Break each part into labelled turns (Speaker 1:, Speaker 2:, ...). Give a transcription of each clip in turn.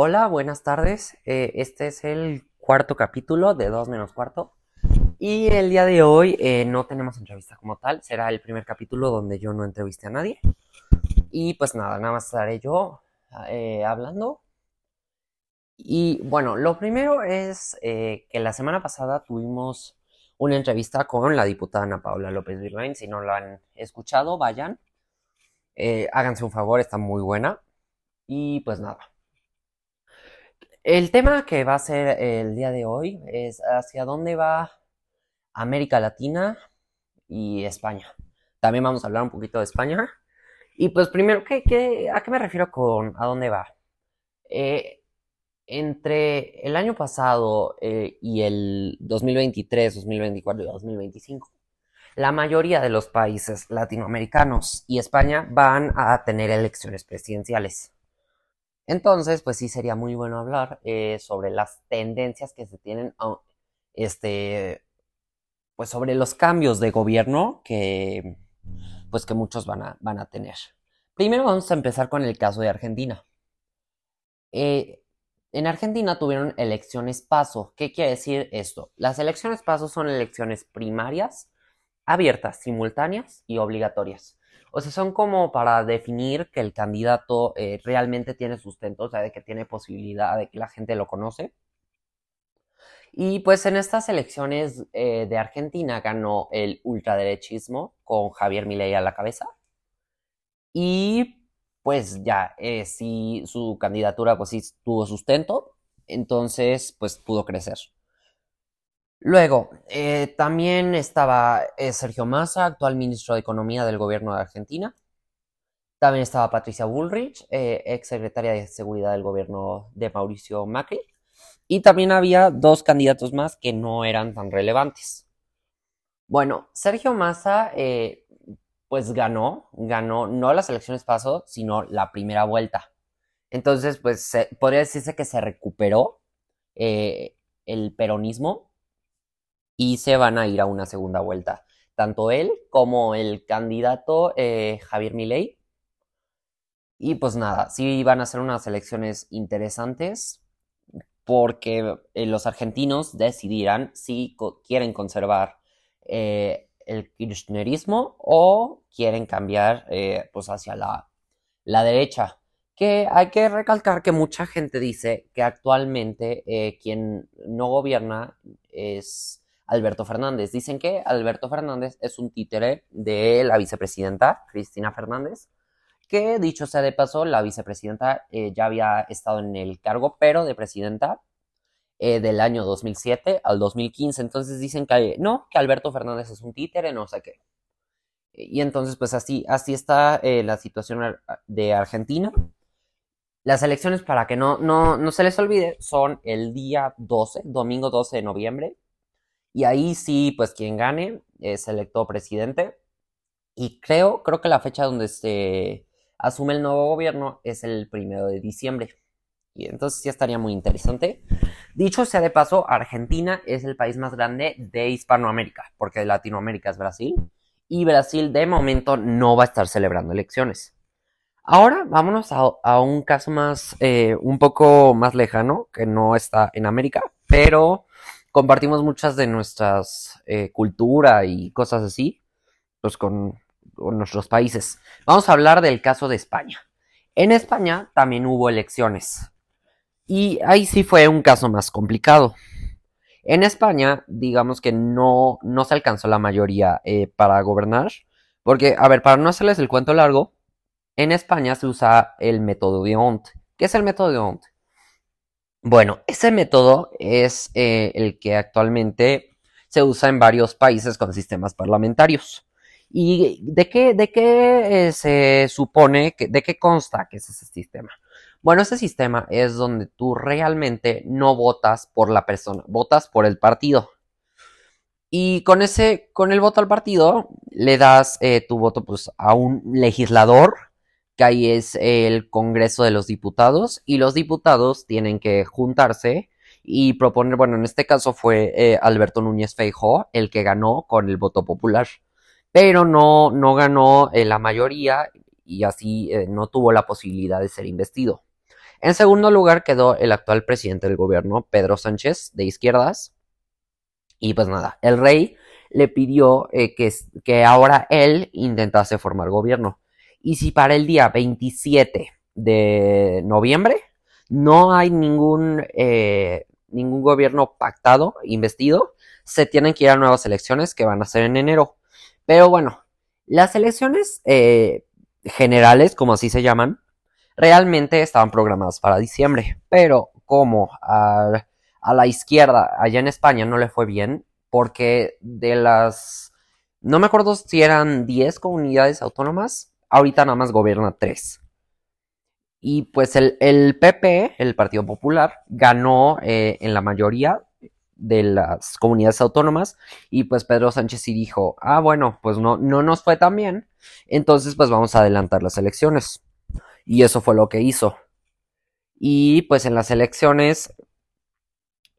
Speaker 1: Hola, buenas tardes. Eh, este es el cuarto capítulo de 2 menos cuarto. Y el día de hoy eh, no tenemos entrevista como tal. Será el primer capítulo donde yo no entreviste a nadie. Y pues nada, nada más estaré yo eh, hablando. Y bueno, lo primero es que la semana pasada tuvimos una entrevista con la diputada Ana Paula López Virlain. Si no lo han escuchado, vayan. háganse un favor, está muy buena. Y pues nada. El tema que va a ser el día de hoy es hacia dónde va América Latina y España. También vamos a hablar un poquito de España. Y pues primero, ¿qué, a qué me refiero con a dónde va? Eh, entre el año pasado eh, y el 2023, 2024 y 2025, la mayoría de los países latinoamericanos y España van a tener elecciones presidenciales. Entonces, pues sí sería muy bueno hablar eh, sobre las tendencias que se tienen, este, pues sobre los cambios de gobierno que, pues que muchos van a, van a tener. Primero vamos a empezar con el caso de Argentina. Eh, en Argentina tuvieron elecciones paso. ¿Qué quiere decir esto? Las elecciones paso son elecciones primarias, abiertas, simultáneas y obligatorias. O sea, son como para definir que el candidato eh, realmente tiene sustento, o sea, de que tiene posibilidad de que la gente lo conoce. Y pues en estas elecciones eh, de Argentina ganó el ultraderechismo con Javier Milei a la cabeza. Y pues ya, eh, sí, su candidatura pues sí tuvo sustento, entonces pues pudo crecer. Luego, eh, también estaba eh, Sergio Massa, actual ministro de Economía del gobierno de Argentina. También estaba Patricia Bullrich, eh, ex secretaria de Seguridad del gobierno de Mauricio Macri. Y también había dos candidatos más que no eran tan relevantes. Bueno, Sergio Massa, pues ganó, ganó no las elecciones paso, sino la primera vuelta. Entonces, pues podría decirse que se recuperó el peronismo y se van a ir a una segunda vuelta. Tanto él como el candidato eh, Javier Milei. Y pues nada, sí van a ser unas elecciones interesantes porque eh, los argentinos decidirán si quieren conservar eh, el kirchnerismo o quieren cambiar pues hacia la, la, derecha. Que hay que recalcar que mucha gente dice que actualmente quien no gobierna es Alberto Fernández. Dicen que Alberto Fernández es un títere de la vicepresidenta, Cristina Fernández, que dicho sea de paso, la vicepresidenta eh, ya había estado en el cargo, pero de presidenta eh, del año 2007 al 2015. Entonces dicen que no, que Alberto Fernández es un títere, no sé qué. Y entonces, pues así, así está eh, la situación de Argentina. Las elecciones, para que no, no, no se les olvide, son el día 12, domingo 12 de noviembre, y ahí sí, pues quien gane es electo presidente. Y creo, creo que la fecha donde se asume el nuevo gobierno es el primero de diciembre. Y entonces sí estaría muy interesante. Dicho sea de paso, Argentina es el país más grande de Hispanoamérica, porque Latinoamérica es Brasil. Y Brasil de momento no va a estar celebrando elecciones. Ahora vámonos a, un caso más, eh, un poco más lejano, que no está en América, pero compartimos muchas de nuestras eh, cultura y cosas así, pues con, nuestros países. Vamos a hablar del caso de España. En España también hubo elecciones. Y ahí sí fue un caso más complicado. En España, digamos que no, no se alcanzó la mayoría eh, para gobernar. Porque, a ver, para no hacerles el cuento largo, en España se usa el método de Ont. ¿Qué es el método de Ont? Bueno, ese método es eh, el que actualmente se usa en varios países con sistemas parlamentarios. ¿Y de qué, de qué eh, se supone, que, de qué consta que es ese sistema? Bueno, ese sistema es donde tú realmente no votas por la persona, votas por el partido. Y con ese, con el voto al partido, le das eh, tu voto pues, a un legislador que ahí es el Congreso de los Diputados y los diputados tienen que juntarse y proponer, bueno, en este caso fue eh, Alberto Núñez Feijóo el que ganó con el voto popular, pero no, no ganó eh, la mayoría y así eh, no tuvo la posibilidad de ser investido. En segundo lugar quedó el actual presidente del gobierno, Pedro Sánchez, de izquierdas. Y pues nada, el rey le pidió que, que ahora él intentase formar gobierno. Y si para el día 27 de noviembre no hay ningún, eh, ningún gobierno pactado, investido, se tienen que ir a nuevas elecciones que van a ser en enero. Pero bueno, las elecciones eh, generales, como así se llaman, realmente estaban programadas para diciembre. Pero como a, a la izquierda allá en España no le fue bien, porque de las... No me acuerdo si eran 10 comunidades autónomas, ahorita nada más gobierna 3. Y pues el, el PP, el Partido Popular, ganó eh, en la mayoría de las comunidades autónomas y pues Pedro Sánchez sí dijo, ah bueno, pues no, no nos fue tan bien, entonces pues vamos a adelantar las elecciones. Y eso fue lo que hizo. Y pues en las elecciones,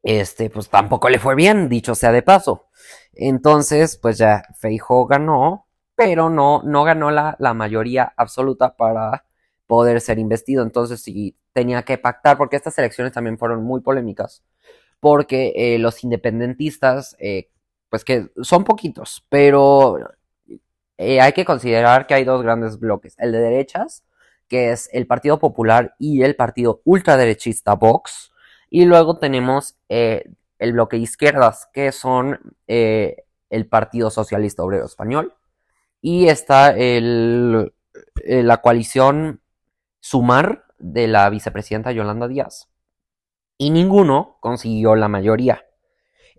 Speaker 1: este, pues tampoco le fue bien, dicho sea de paso. Entonces, pues ya Feijo ganó, pero no, no ganó la, la mayoría absoluta para poder ser investido. Entonces sí tenía que pactar, porque estas elecciones también fueron muy polémicas, porque eh, los independentistas, eh, pues que son poquitos, pero eh, hay que considerar que hay dos grandes bloques, el de derechas, que es el Partido Popular y el Partido Ultraderechista Vox, y luego tenemos el bloque de izquierdas, que son el Partido Socialista Obrero Español, y está el, la coalición sumar de la vicepresidenta Yolanda Díaz. Y ninguno consiguió la mayoría.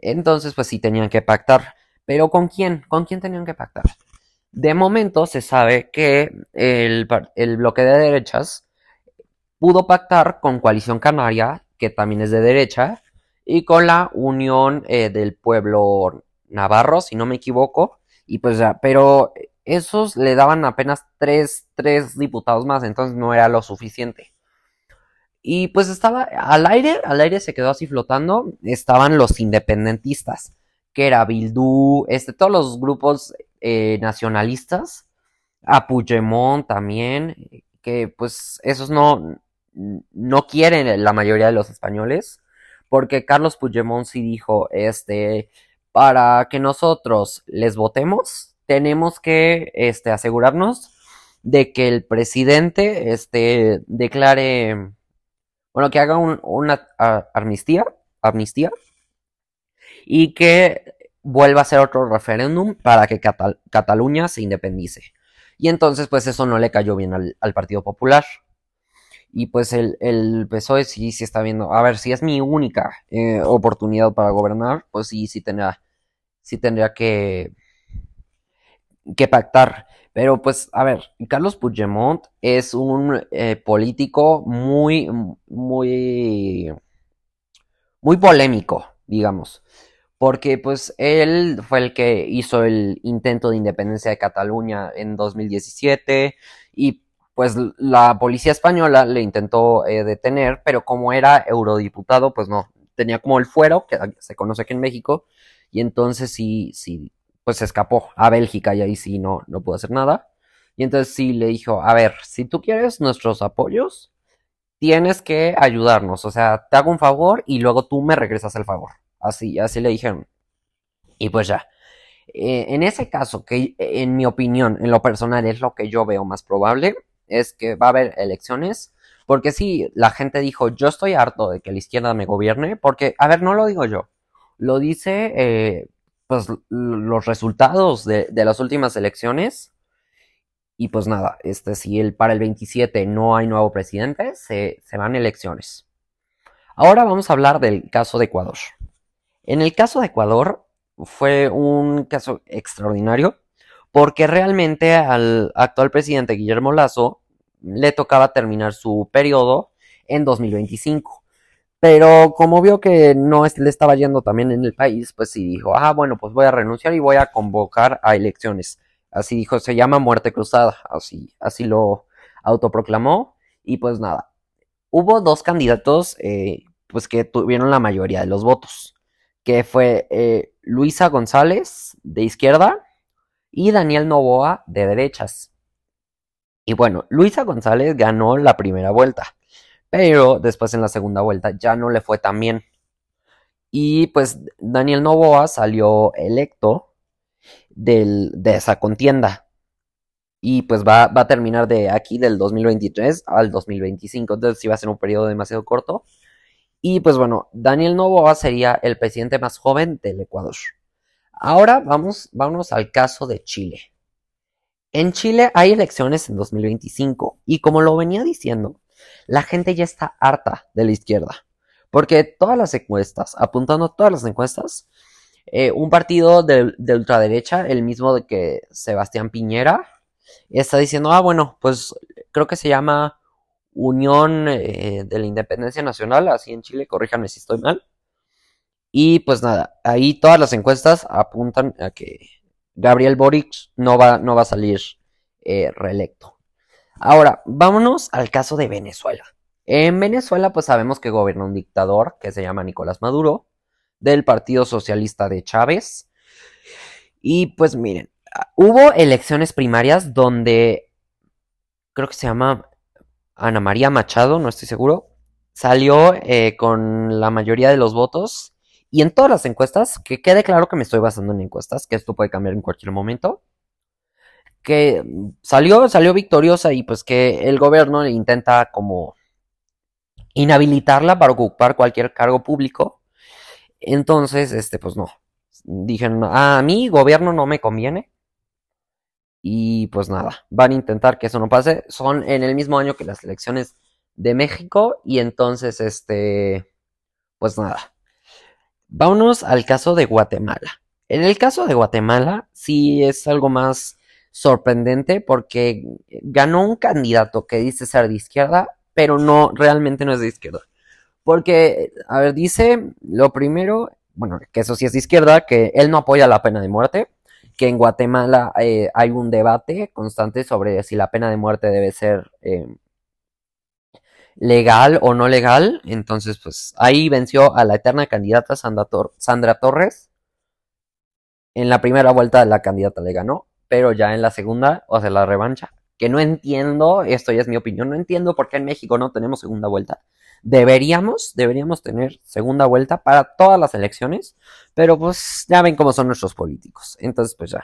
Speaker 1: Entonces, pues sí tenían que pactar. Pero ¿con quién? ¿Con quién tenían que pactar? De momento se sabe que el, bloque de derechas pudo pactar con Coalición Canaria, que también es de derecha, y con la Unión eh, del Pueblo Navarro, si no me equivoco. Y pues pero esos le daban apenas tres, diputados más, entonces no era lo suficiente. Y pues estaba al aire, al aire se quedó así flotando, estaban los independentistas, que era Bildú, este, todos los grupos eh, nacionalistas, a Puigdemont también, que pues esos no, no quieren la mayoría de los españoles, porque Carlos Puigdemont sí dijo, este, para que nosotros les votemos, tenemos que este, asegurarnos de que el presidente este, declare, bueno, que haga una amnistía, y que vuelva a hacer otro referéndum para que Cataluña se independice. Y entonces, pues eso no le cayó bien al, Partido Popular. Y pues el, el, PSOE sí, sí está viendo, a ver, si es mi única eh, oportunidad para gobernar, pues sí, sí tendría, sí tendría que, que pactar. Pero pues, a ver, Carlos Puigdemont es un eh, político muy, muy, muy polémico, digamos. Porque pues él fue el que hizo el intento de independencia de Cataluña en 2017 y pues la policía española le intentó eh, detener, pero como era eurodiputado, pues no, tenía como el fuero, que se conoce aquí en México, y entonces sí, sí pues se escapó a Bélgica y ahí sí no, no pudo hacer nada. Y entonces sí le dijo, a ver, si tú quieres nuestros apoyos, tienes que ayudarnos. O sea, te hago un favor y luego tú me regresas el favor. Así, así le dijeron. Y pues ya. Eh, en ese caso, que en mi opinión, en lo personal, es lo que yo veo más probable, es que va a haber elecciones. Porque sí, la gente dijo, yo estoy harto de que la izquierda me gobierne. Porque, a ver, no lo digo yo. Lo dice eh, pues, los resultados de, las últimas elecciones. Y pues nada, este, si el, para el 27 no hay nuevo presidente, se, se van elecciones. Ahora vamos a hablar del caso de Ecuador. En el caso de Ecuador fue un caso extraordinario porque realmente al actual presidente Guillermo Lazo le tocaba terminar su periodo en 2025. Pero como vio que no le estaba yendo también en el país, pues sí dijo, ah, bueno, pues voy a renunciar y voy a convocar a elecciones. Así dijo, se llama muerte cruzada, así, así lo autoproclamó. Y pues nada, hubo dos candidatos eh, pues que tuvieron la mayoría de los votos, que fue eh, Luisa González de izquierda y Daniel Novoa de derechas. Y bueno, Luisa González ganó la primera vuelta pero después en la segunda vuelta ya no le fue tan bien. Y pues Daniel Novoa salió electo de esa contienda. Y pues va, va, a terminar de aquí del 2023 al 2025. Entonces sí va a ser un periodo demasiado corto. Y pues bueno, Daniel Novoa sería el presidente más joven del Ecuador. Ahora vamos, vamos al caso de Chile. En Chile hay elecciones en 2025 y como lo venía diciendo, la gente ya está harta de la izquierda. Porque todas las encuestas, apuntando todas las encuestas, eh, un partido de, ultraderecha, el mismo de que Sebastián Piñera, está diciendo, ah, bueno, pues creo que se llama Unión eh, de la Independencia Nacional, así en Chile, corríjanme si estoy mal. Y pues nada, ahí todas las encuestas apuntan a que Gabriel Boric no va, no va a salir eh, reelecto. Ahora, vámonos al caso de Venezuela. En Venezuela, pues sabemos que gobierna un dictador que se llama Nicolás Maduro, del Partido Socialista de Chávez. Y pues miren, hubo elecciones primarias donde creo que se llama Ana María Machado, no estoy seguro, salió eh, con la mayoría de los votos y en todas las encuestas, que quede claro que me estoy basando en encuestas, que esto puede cambiar en cualquier momento, que salió, salió victoriosa y pues que el gobierno intenta como inhabilitarla para ocupar cualquier cargo público. Entonces, este, pues no. Dijeron, a mí gobierno no me conviene. Y pues nada, van a intentar que eso no pase. Son en el mismo año que las elecciones de México. Y entonces, este, pues nada. Vámonos al caso de Guatemala. En el caso de Guatemala, sí es algo más sorprendente porque ganó un candidato que dice ser de izquierda, pero no, realmente no es de izquierda. Porque, a ver, dice lo primero, bueno, que eso sí es de izquierda, que él no apoya la pena de muerte, que en Guatemala eh, hay un debate constante sobre si la pena de muerte debe ser eh, legal o no legal. Entonces, pues ahí venció a la eterna candidata Sandra, Torres. En la primera vuelta la candidata le ganó, pero ya en la segunda, o sea, la revancha, que no entiendo, esto ya es mi opinión, no entiendo por qué en México no tenemos segunda vuelta. Deberíamos, deberíamos tener segunda vuelta para todas las elecciones, pero pues ya ven cómo son nuestros políticos. Entonces, pues ya.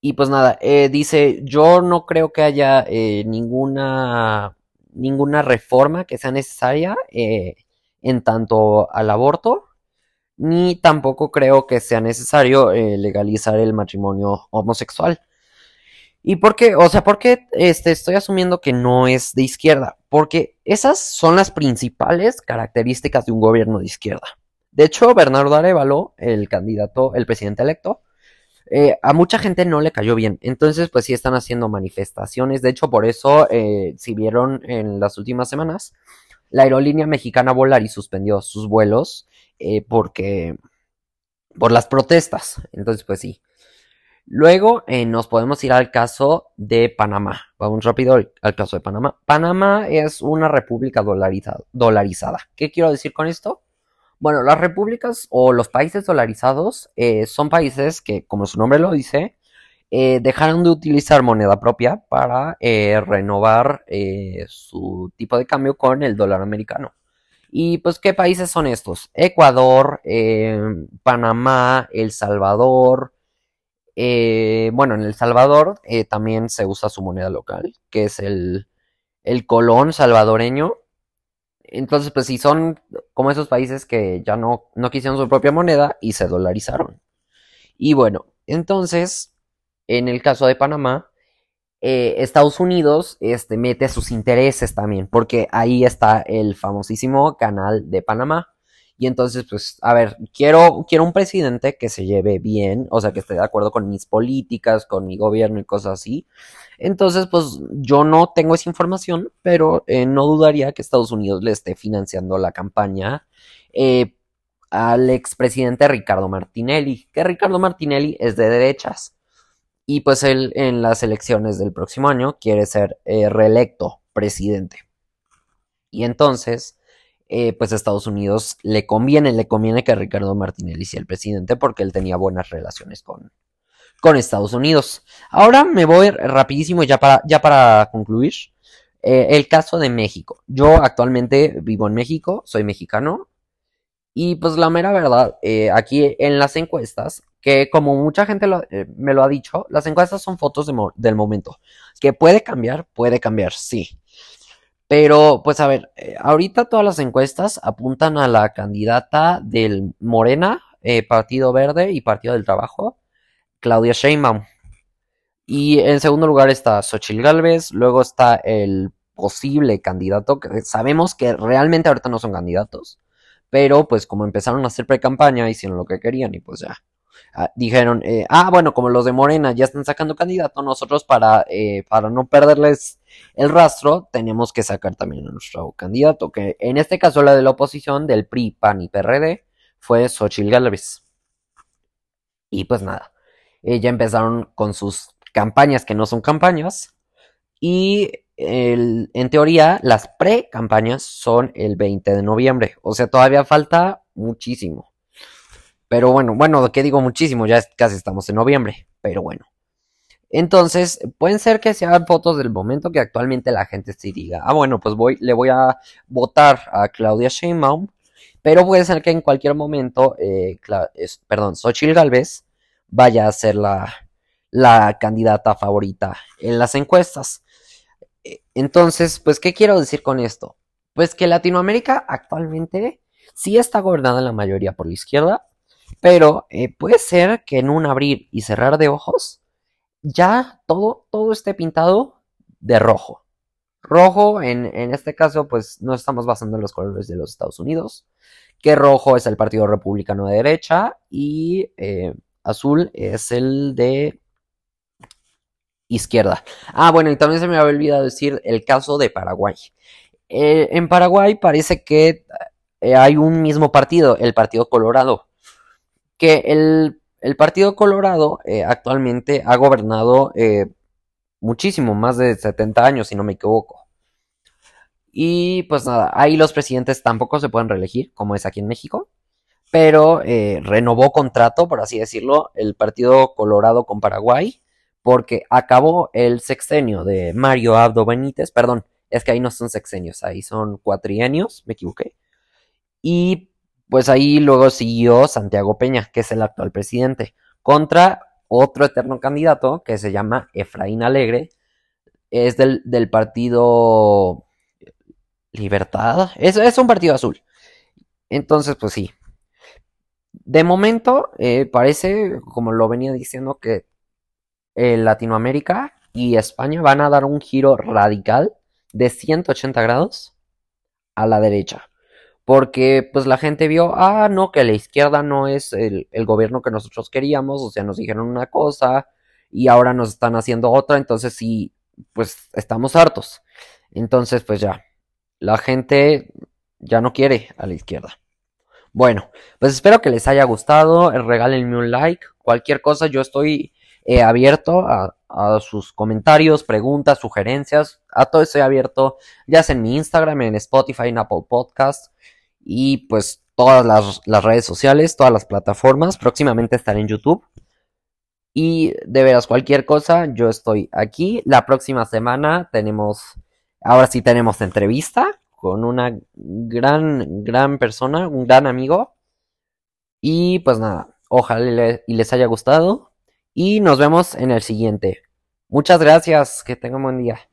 Speaker 1: Y pues nada, eh, dice, yo no creo que haya eh, ninguna ninguna reforma que sea necesaria eh, en tanto al aborto, ni tampoco creo que sea necesario eh, legalizar el matrimonio homosexual. ¿Y por qué? O sea, ¿por qué este, estoy asumiendo que no es de izquierda? Porque esas son las principales características de un gobierno de izquierda. De hecho, Bernardo Arevalo, el candidato, el presidente electo, eh, a mucha gente no le cayó bien. Entonces, pues sí están haciendo manifestaciones. De hecho, por eso, eh, si vieron en las últimas semanas, la aerolínea mexicana Volari suspendió sus vuelos eh, porque por las protestas. Entonces, pues sí. Luego nos podemos ir al caso de Panamá. Vamos rápido al caso de Panamá. Panamá es una república dolarizada. ¿Qué quiero decir con esto? Bueno, las repúblicas o los países dolarizados eh, son países que, como su nombre lo dice, eh, dejaron de utilizar moneda propia para eh, renovar su tipo de cambio con el dólar americano. Y pues, ¿qué países son estos? Ecuador, Panamá, El Salvador. bueno, en El Salvador también se usa su moneda local, que es el, el colón salvadoreño. Entonces, pues si son como esos países que ya no, no quisieron su propia moneda y se dolarizaron. Y bueno, entonces, en el caso de Panamá, eh, Estados Unidos este, mete sus intereses también, porque ahí está el famosísimo canal de Panamá. Y entonces, pues, a ver, quiero, quiero un presidente que se lleve bien, o sea, que esté de acuerdo con mis políticas, con mi gobierno y cosas así. Entonces, pues, yo no tengo esa información, pero eh, no dudaría que Estados Unidos le esté financiando la campaña eh, al expresidente Ricardo Martinelli, que Ricardo Martinelli es de derechas. Y pues él en las elecciones del próximo año quiere ser eh, reelecto presidente. Y entonces eh, pues a Estados Unidos le conviene, le conviene que Ricardo Martinelli sea el presidente porque él tenía buenas relaciones con, con Estados Unidos. Ahora me voy rapidísimo ya para, ya para concluir. Eh, el caso de México. Yo actualmente vivo en México, soy mexicano. Y pues la mera verdad, eh, aquí en las encuestas, que como mucha gente eh, me lo ha dicho, las encuestas son fotos del momento. Que puede cambiar, puede cambiar, sí. Pero, pues a ver, ahorita todas las encuestas apuntan a la candidata del Morena, Partido Verde y Partido del Trabajo, Claudia Sheinbaum. Y en segundo lugar está Xochitl Galvez, luego está el posible candidato, que sabemos que realmente ahorita no son candidatos, pero pues como empezaron a hacer pre-campaña, hicieron lo que querían y pues ya. Ah, dijeron, eh, ah, bueno, como los de Morena ya están sacando candidato, nosotros para, eh, para no perderles el rastro, tenemos que sacar también a nuestro candidato, que en este caso la de la oposición del PRI, PAN y PRD fue Xochitl Galvez. Y pues nada, eh, ya empezaron con sus campañas que no son campañas. Y en teoría, las pre-campañas son el 20 de noviembre. O sea, todavía falta muchísimo. Pero bueno, bueno, ¿qué digo muchísimo? Ya casi estamos en noviembre. Pero bueno. Entonces, pueden ser que se hagan fotos del momento que actualmente la gente sí diga, ah, bueno, pues voy, le voy a votar a Claudia Sheinbaum, pero puede ser que en cualquier momento, eh, perdón, Xochitl Galvez vaya a ser la, la candidata favorita en las encuestas. Entonces, pues, ¿qué quiero decir con esto? Pues que Latinoamérica actualmente sí está gobernada en la mayoría por la izquierda, pero eh, puede ser que en un abrir y cerrar de ojos ya todo, todo esté pintado de rojo. Rojo, en, este caso, pues no estamos basando en los colores de los Estados Unidos, que rojo es el Partido Republicano de derecha y eh, azul es el de izquierda. Ah, bueno, y también se me había olvidado decir el caso de Paraguay. Eh, en Paraguay parece que eh, hay un mismo partido, el Partido Colorado, que el, Partido Colorado eh, actualmente ha gobernado muchísimo, más de 70 años, si no me equivoco. Y pues nada, ahí los presidentes tampoco se pueden reelegir, como es aquí en México, pero renovó contrato, por así decirlo, el Partido Colorado con Paraguay porque acabó el sexenio de Mario Abdo Benítez, perdón, es que ahí no son sexenios, ahí son cuatrienios, me equivoqué. Y pues ahí luego siguió Santiago Peña, que es el actual presidente, contra otro eterno candidato que se llama Efraín Alegre, es del, partido Libertad, es, es, un partido azul. Entonces, pues sí. De momento, eh, parece, como lo venía diciendo, que Latinoamérica y España van a dar un giro radical de 180 grados a la derecha. Porque pues la gente vio, ah, no, que la izquierda no es el, gobierno que nosotros queríamos, o sea, nos dijeron una cosa y ahora nos están haciendo otra, entonces sí, pues estamos hartos. Entonces, pues ya, la gente ya no quiere a la izquierda. Bueno, pues espero que les haya gustado, regálenme un like, cualquier cosa, yo estoy He abierto a, sus comentarios, preguntas, sugerencias. A todo estoy abierto, ya sea en mi Instagram, en Spotify, en Apple Podcast y pues todas las, las redes sociales, todas las plataformas. Próximamente estaré en YouTube. Y de veras, cualquier cosa, yo estoy aquí. La próxima semana tenemos, ahora sí tenemos entrevista con una gran, gran persona, un gran amigo. Y pues nada, ojalá y les haya gustado y nos vemos en el siguiente. Muchas gracias, que tengan buen día.